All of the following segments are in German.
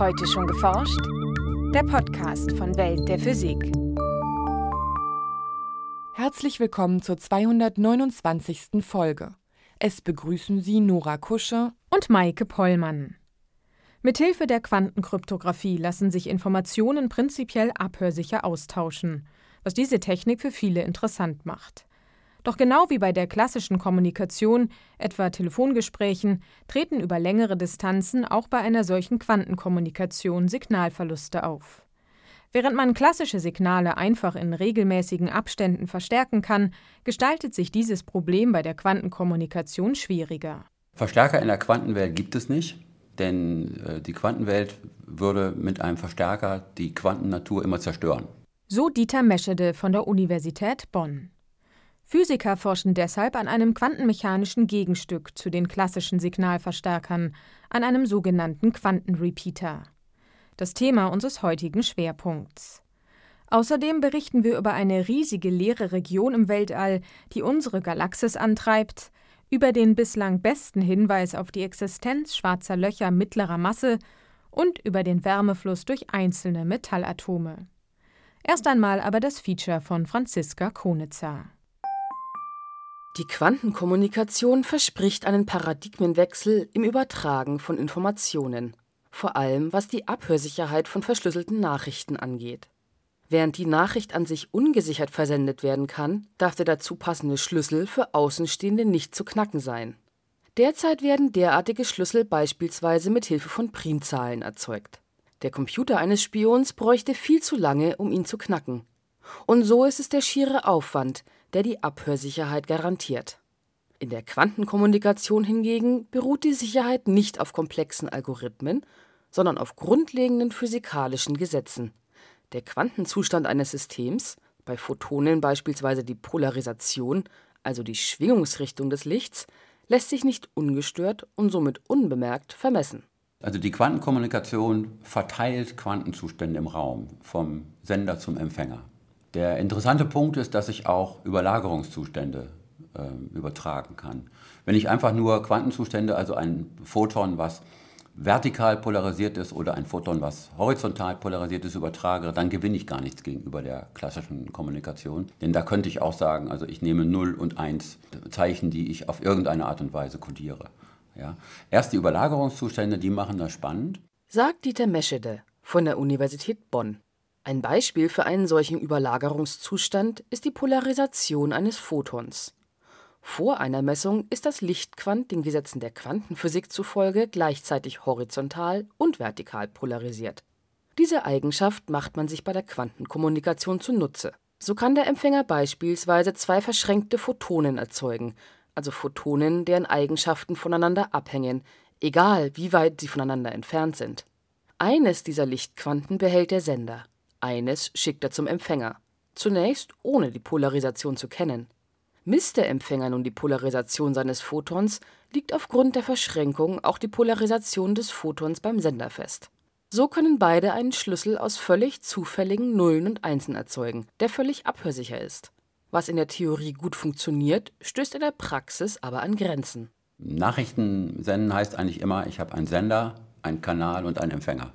Heute schon geforscht? Der Podcast von Welt der Physik. Herzlich willkommen zur 229. Folge. Es begrüßen Sie Nora Kusche und Maike Pollmann. Mithilfe der Quantenkryptographie lassen sich Informationen prinzipiell abhörsicher austauschen, was diese Technik für viele interessant macht. Doch genau wie bei der klassischen Kommunikation, etwa Telefongesprächen, treten über längere Distanzen auch bei einer solchen Quantenkommunikation Signalverluste auf. Während man klassische Signale einfach in regelmäßigen Abständen verstärken kann, gestaltet sich dieses Problem bei der Quantenkommunikation schwieriger. Verstärker in der Quantenwelt gibt es nicht, denn äh, die Quantenwelt würde mit einem Verstärker die Quantennatur immer zerstören. So Dieter Meschede von der Universität Bonn. Physiker forschen deshalb an einem quantenmechanischen Gegenstück zu den klassischen Signalverstärkern, an einem sogenannten Quantenrepeater. Das Thema unseres heutigen Schwerpunkts. Außerdem berichten wir über eine riesige leere Region im Weltall, die unsere Galaxis antreibt, über den bislang besten Hinweis auf die Existenz schwarzer Löcher mittlerer Masse und über den Wärmefluss durch einzelne Metallatome. Erst einmal aber das Feature von Franziska Konitzer. Die Quantenkommunikation verspricht einen Paradigmenwechsel im Übertragen von Informationen, vor allem was die Abhörsicherheit von verschlüsselten Nachrichten angeht. Während die Nachricht an sich ungesichert versendet werden kann, darf der dazu passende Schlüssel für Außenstehende nicht zu knacken sein. Derzeit werden derartige Schlüssel beispielsweise mit Hilfe von Primzahlen erzeugt. Der Computer eines Spions bräuchte viel zu lange, um ihn zu knacken. Und so ist es der schiere Aufwand, der die Abhörsicherheit garantiert. In der Quantenkommunikation hingegen beruht die Sicherheit nicht auf komplexen Algorithmen, sondern auf grundlegenden physikalischen Gesetzen. Der Quantenzustand eines Systems, bei Photonen beispielsweise die Polarisation, also die Schwingungsrichtung des Lichts, lässt sich nicht ungestört und somit unbemerkt vermessen. Also die Quantenkommunikation verteilt Quantenzustände im Raum vom Sender zum Empfänger. Der interessante Punkt ist, dass ich auch Überlagerungszustände äh, übertragen kann. Wenn ich einfach nur Quantenzustände, also ein Photon, was vertikal polarisiert ist oder ein Photon, was horizontal polarisiert ist, übertrage, dann gewinne ich gar nichts gegenüber der klassischen Kommunikation. Denn da könnte ich auch sagen, also ich nehme 0 und 1 Zeichen, die ich auf irgendeine Art und Weise kodiere. Ja. Erst die Überlagerungszustände, die machen das spannend. Sagt Dieter Meschede von der Universität Bonn. Ein Beispiel für einen solchen Überlagerungszustand ist die Polarisation eines Photons. Vor einer Messung ist das Lichtquant den Gesetzen der Quantenphysik zufolge gleichzeitig horizontal und vertikal polarisiert. Diese Eigenschaft macht man sich bei der Quantenkommunikation zunutze. So kann der Empfänger beispielsweise zwei verschränkte Photonen erzeugen, also Photonen, deren Eigenschaften voneinander abhängen, egal wie weit sie voneinander entfernt sind. Eines dieser Lichtquanten behält der Sender, eines schickt er zum Empfänger, zunächst ohne die Polarisation zu kennen. Misst der Empfänger nun die Polarisation seines Photons, liegt aufgrund der Verschränkung auch die Polarisation des Photons beim Sender fest. So können beide einen Schlüssel aus völlig zufälligen Nullen und Einsen erzeugen, der völlig abhörsicher ist. Was in der Theorie gut funktioniert, stößt in der Praxis aber an Grenzen. Nachrichten senden heißt eigentlich immer, ich habe einen Sender, einen Kanal und einen Empfänger.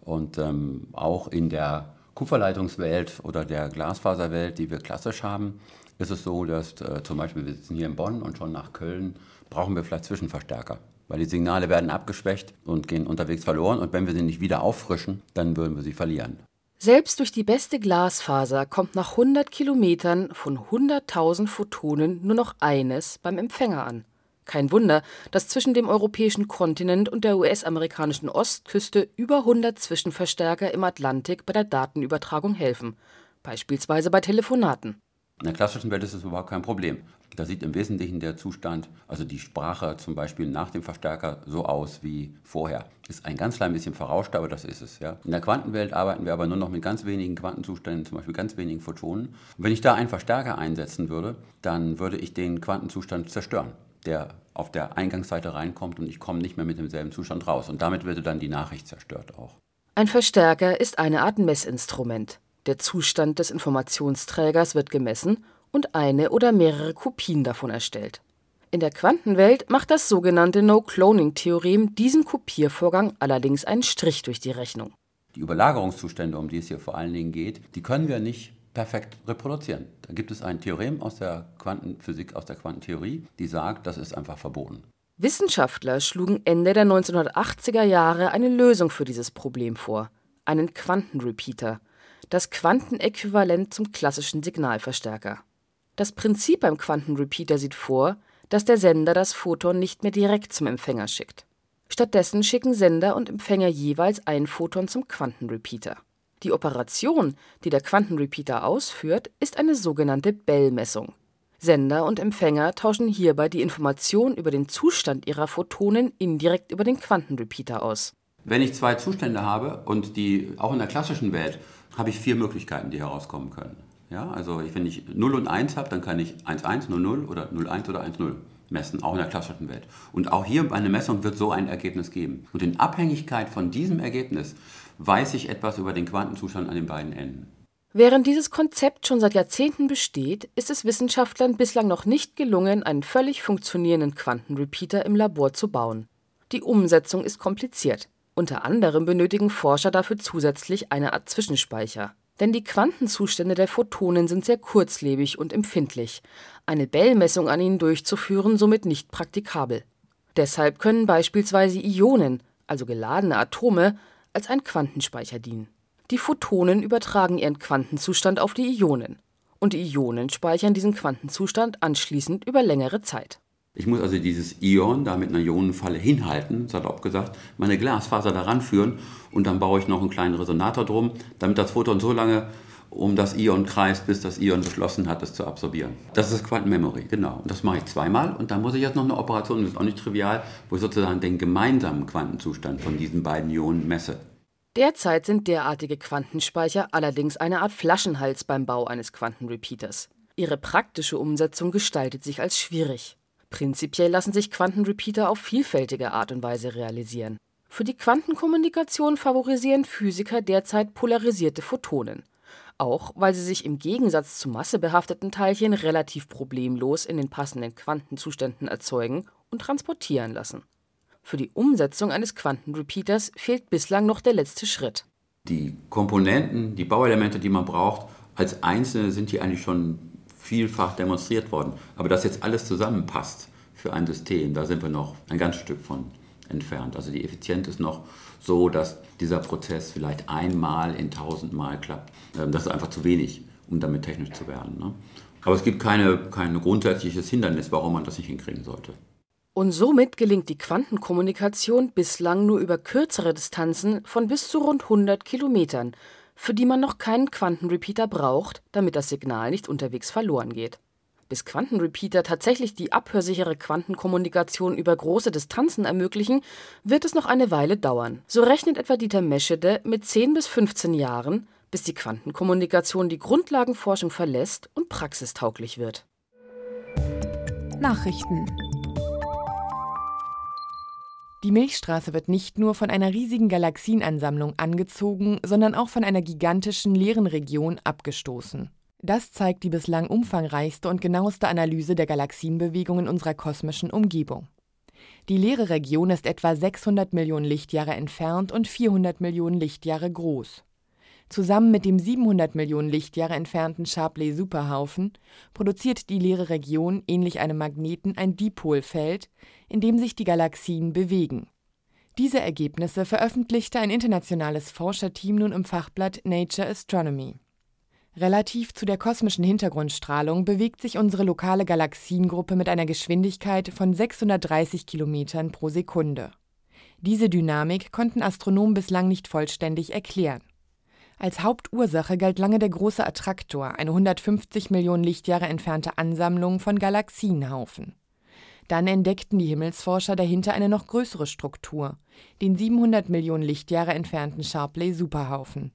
Und ähm, auch in der Kupferleitungswelt oder der Glasfaserwelt, die wir klassisch haben, ist es so, dass äh, zum Beispiel wir sitzen hier in Bonn und schon nach Köln brauchen wir vielleicht Zwischenverstärker. Weil die Signale werden abgeschwächt und gehen unterwegs verloren. Und wenn wir sie nicht wieder auffrischen, dann würden wir sie verlieren. Selbst durch die beste Glasfaser kommt nach 100 Kilometern von 100.000 Photonen nur noch eines beim Empfänger an. Kein Wunder, dass zwischen dem europäischen Kontinent und der US-amerikanischen Ostküste über 100 Zwischenverstärker im Atlantik bei der Datenübertragung helfen, beispielsweise bei Telefonaten. In der klassischen Welt ist es überhaupt kein Problem. Da sieht im Wesentlichen der Zustand, also die Sprache zum Beispiel nach dem Verstärker, so aus wie vorher. Ist ein ganz klein bisschen verrauscht, aber das ist es. Ja. In der Quantenwelt arbeiten wir aber nur noch mit ganz wenigen Quantenzuständen, zum Beispiel ganz wenigen Photonen. Und wenn ich da einen Verstärker einsetzen würde, dann würde ich den Quantenzustand zerstören der auf der Eingangsseite reinkommt und ich komme nicht mehr mit demselben Zustand raus. Und damit würde dann die Nachricht zerstört auch. Ein Verstärker ist eine Art Messinstrument. Der Zustand des Informationsträgers wird gemessen und eine oder mehrere Kopien davon erstellt. In der Quantenwelt macht das sogenannte No-Cloning-Theorem diesem Kopiervorgang allerdings einen Strich durch die Rechnung. Die Überlagerungszustände, um die es hier vor allen Dingen geht, die können wir nicht perfekt reproduzieren. Da gibt es ein Theorem aus der Quantenphysik, aus der Quantentheorie, die sagt, das ist einfach verboten. Wissenschaftler schlugen Ende der 1980er Jahre eine Lösung für dieses Problem vor, einen Quantenrepeater, das Quantenäquivalent zum klassischen Signalverstärker. Das Prinzip beim Quantenrepeater sieht vor, dass der Sender das Photon nicht mehr direkt zum Empfänger schickt. Stattdessen schicken Sender und Empfänger jeweils ein Photon zum Quantenrepeater. Die Operation, die der Quantenrepeater ausführt, ist eine sogenannte Bell-Messung. Sender und Empfänger tauschen hierbei die Information über den Zustand ihrer Photonen indirekt über den Quantenrepeater aus. Wenn ich zwei Zustände habe und die auch in der klassischen Welt habe ich vier Möglichkeiten, die herauskommen können. Ja, also wenn ich 0 und 1 habe, dann kann ich 1, 1, 0, 0 oder 0, 1 oder 1, 0 messen, auch in der klassischen Welt. Und auch hier bei einer Messung wird so ein Ergebnis geben. Und in Abhängigkeit von diesem Ergebnis weiß ich etwas über den Quantenzustand an den beiden Enden. Während dieses Konzept schon seit Jahrzehnten besteht, ist es Wissenschaftlern bislang noch nicht gelungen, einen völlig funktionierenden Quantenrepeater im Labor zu bauen. Die Umsetzung ist kompliziert. Unter anderem benötigen Forscher dafür zusätzlich eine Art Zwischenspeicher. Denn die Quantenzustände der Photonen sind sehr kurzlebig und empfindlich, eine Bell-Messung an ihnen durchzuführen somit nicht praktikabel. Deshalb können beispielsweise Ionen, also geladene Atome, als ein Quantenspeicher dienen. Die Photonen übertragen ihren Quantenzustand auf die Ionen, und die Ionen speichern diesen Quantenzustand anschließend über längere Zeit. Ich muss also dieses Ion da mit einer Ionenfalle hinhalten, salopp gesagt, meine Glasfaser daran führen und dann baue ich noch einen kleinen Resonator drum, damit das Photon so lange um das Ion kreist, bis das Ion beschlossen hat, es zu absorbieren. Das ist Quantenmemory, genau. Und das mache ich zweimal und dann muss ich jetzt noch eine Operation, das ist auch nicht trivial, wo ich sozusagen den gemeinsamen Quantenzustand von diesen beiden Ionen messe. Derzeit sind derartige Quantenspeicher allerdings eine Art Flaschenhals beim Bau eines Quantenrepeaters. Ihre praktische Umsetzung gestaltet sich als schwierig. Prinzipiell lassen sich Quantenrepeater auf vielfältige Art und Weise realisieren. Für die Quantenkommunikation favorisieren Physiker derzeit polarisierte Photonen, auch weil sie sich im Gegensatz zu massebehafteten Teilchen relativ problemlos in den passenden Quantenzuständen erzeugen und transportieren lassen. Für die Umsetzung eines Quantenrepeaters fehlt bislang noch der letzte Schritt. Die Komponenten, die Bauelemente, die man braucht, als einzelne sind die eigentlich schon vielfach demonstriert worden. Aber dass jetzt alles zusammenpasst für ein System, da sind wir noch ein ganz Stück von entfernt. Also die Effizienz ist noch so, dass dieser Prozess vielleicht einmal in tausendmal klappt. Ähm, das ist einfach zu wenig, um damit technisch zu werden. Ne? Aber es gibt keine, kein grundsätzliches Hindernis, warum man das nicht hinkriegen sollte. Und somit gelingt die Quantenkommunikation bislang nur über kürzere Distanzen von bis zu rund 100 Kilometern für die man noch keinen Quantenrepeater braucht, damit das Signal nicht unterwegs verloren geht. Bis Quantenrepeater tatsächlich die abhörsichere Quantenkommunikation über große Distanzen ermöglichen, wird es noch eine Weile dauern. So rechnet etwa Dieter Meschede mit 10 bis 15 Jahren, bis die Quantenkommunikation die Grundlagenforschung verlässt und praxistauglich wird. Nachrichten die Milchstraße wird nicht nur von einer riesigen Galaxienansammlung angezogen, sondern auch von einer gigantischen leeren Region abgestoßen. Das zeigt die bislang umfangreichste und genaueste Analyse der Galaxienbewegungen unserer kosmischen Umgebung. Die leere Region ist etwa 600 Millionen Lichtjahre entfernt und 400 Millionen Lichtjahre groß. Zusammen mit dem 700 Millionen Lichtjahre entfernten Shapley-Superhaufen produziert die leere Region ähnlich einem Magneten ein Dipolfeld, in dem sich die Galaxien bewegen. Diese Ergebnisse veröffentlichte ein internationales Forscherteam nun im Fachblatt Nature Astronomy. Relativ zu der kosmischen Hintergrundstrahlung bewegt sich unsere lokale Galaxiengruppe mit einer Geschwindigkeit von 630 Kilometern pro Sekunde. Diese Dynamik konnten Astronomen bislang nicht vollständig erklären. Als Hauptursache galt lange der große Attraktor, eine 150 Millionen Lichtjahre entfernte Ansammlung von Galaxienhaufen. Dann entdeckten die Himmelsforscher dahinter eine noch größere Struktur, den 700 Millionen Lichtjahre entfernten Shapley-Superhaufen.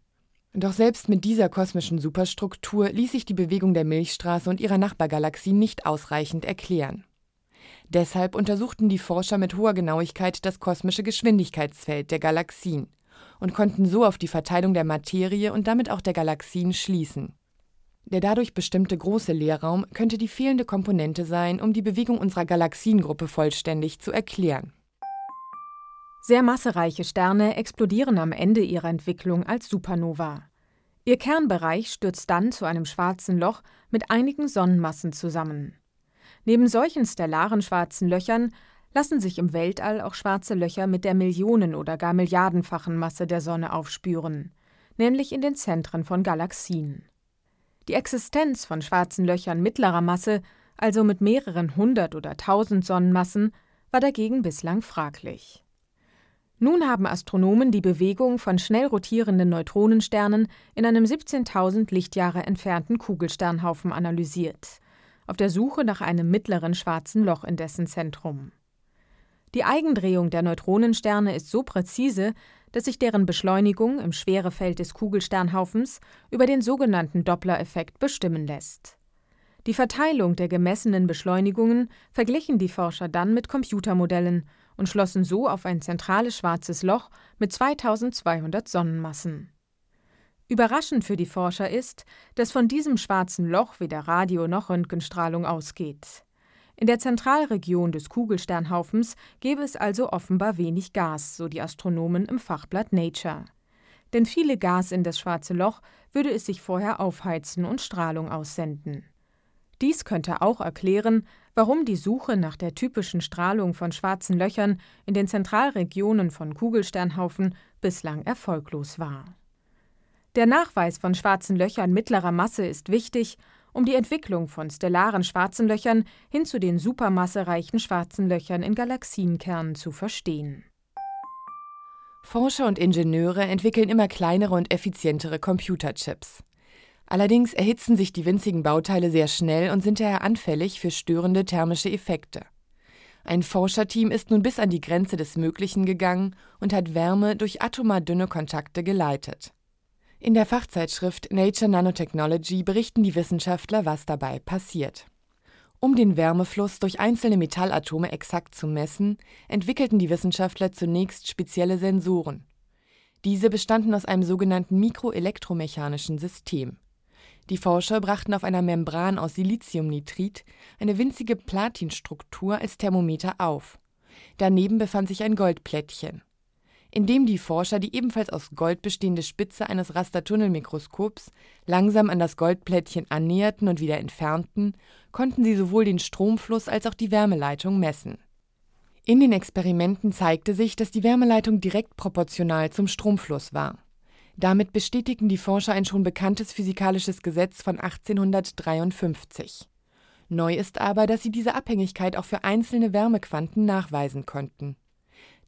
Doch selbst mit dieser kosmischen Superstruktur ließ sich die Bewegung der Milchstraße und ihrer Nachbargalaxien nicht ausreichend erklären. Deshalb untersuchten die Forscher mit hoher Genauigkeit das kosmische Geschwindigkeitsfeld der Galaxien und konnten so auf die Verteilung der Materie und damit auch der Galaxien schließen. Der dadurch bestimmte große Leerraum könnte die fehlende Komponente sein, um die Bewegung unserer Galaxiengruppe vollständig zu erklären. Sehr massereiche Sterne explodieren am Ende ihrer Entwicklung als Supernova. Ihr Kernbereich stürzt dann zu einem schwarzen Loch mit einigen Sonnenmassen zusammen. Neben solchen stellaren schwarzen Löchern lassen sich im Weltall auch schwarze Löcher mit der Millionen- oder gar Milliardenfachen Masse der Sonne aufspüren, nämlich in den Zentren von Galaxien. Die Existenz von schwarzen Löchern mittlerer Masse, also mit mehreren hundert oder tausend Sonnenmassen, war dagegen bislang fraglich. Nun haben Astronomen die Bewegung von schnell rotierenden Neutronensternen in einem 17.000 Lichtjahre entfernten Kugelsternhaufen analysiert, auf der Suche nach einem mittleren schwarzen Loch in dessen Zentrum. Die Eigendrehung der Neutronensterne ist so präzise, dass sich deren Beschleunigung im Schwerefeld des Kugelsternhaufens über den sogenannten Doppler-Effekt bestimmen lässt. Die Verteilung der gemessenen Beschleunigungen verglichen die Forscher dann mit Computermodellen und schlossen so auf ein zentrales schwarzes Loch mit 2200 Sonnenmassen. Überraschend für die Forscher ist, dass von diesem schwarzen Loch weder Radio noch Röntgenstrahlung ausgeht. In der Zentralregion des Kugelsternhaufens gäbe es also offenbar wenig Gas, so die Astronomen im Fachblatt Nature. Denn viele Gas in das schwarze Loch würde es sich vorher aufheizen und Strahlung aussenden. Dies könnte auch erklären, warum die Suche nach der typischen Strahlung von schwarzen Löchern in den Zentralregionen von Kugelsternhaufen bislang erfolglos war. Der Nachweis von schwarzen Löchern mittlerer Masse ist wichtig, um die Entwicklung von stellaren schwarzen Löchern hin zu den supermassereichen schwarzen Löchern in Galaxienkernen zu verstehen. Forscher und Ingenieure entwickeln immer kleinere und effizientere Computerchips. Allerdings erhitzen sich die winzigen Bauteile sehr schnell und sind daher anfällig für störende thermische Effekte. Ein Forscherteam ist nun bis an die Grenze des Möglichen gegangen und hat Wärme durch atomar dünne Kontakte geleitet. In der Fachzeitschrift Nature Nanotechnology berichten die Wissenschaftler, was dabei passiert. Um den Wärmefluss durch einzelne Metallatome exakt zu messen, entwickelten die Wissenschaftler zunächst spezielle Sensoren. Diese bestanden aus einem sogenannten mikroelektromechanischen System. Die Forscher brachten auf einer Membran aus Siliziumnitrit eine winzige Platinstruktur als Thermometer auf. Daneben befand sich ein Goldplättchen. Indem die Forscher die ebenfalls aus Gold bestehende Spitze eines Rastertunnelmikroskops langsam an das Goldplättchen annäherten und wieder entfernten, konnten sie sowohl den Stromfluss als auch die Wärmeleitung messen. In den Experimenten zeigte sich, dass die Wärmeleitung direkt proportional zum Stromfluss war. Damit bestätigten die Forscher ein schon bekanntes physikalisches Gesetz von 1853. Neu ist aber, dass sie diese Abhängigkeit auch für einzelne Wärmequanten nachweisen konnten.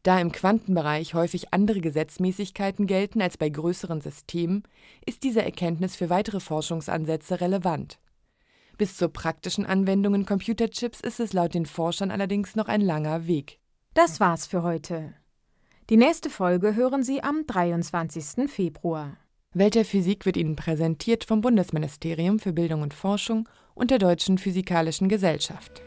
Da im Quantenbereich häufig andere Gesetzmäßigkeiten gelten als bei größeren Systemen, ist diese Erkenntnis für weitere Forschungsansätze relevant. Bis zur praktischen Anwendung in Computerchips ist es laut den Forschern allerdings noch ein langer Weg. Das war's für heute. Die nächste Folge hören Sie am 23. Februar. Welt der Physik wird Ihnen präsentiert vom Bundesministerium für Bildung und Forschung und der Deutschen Physikalischen Gesellschaft.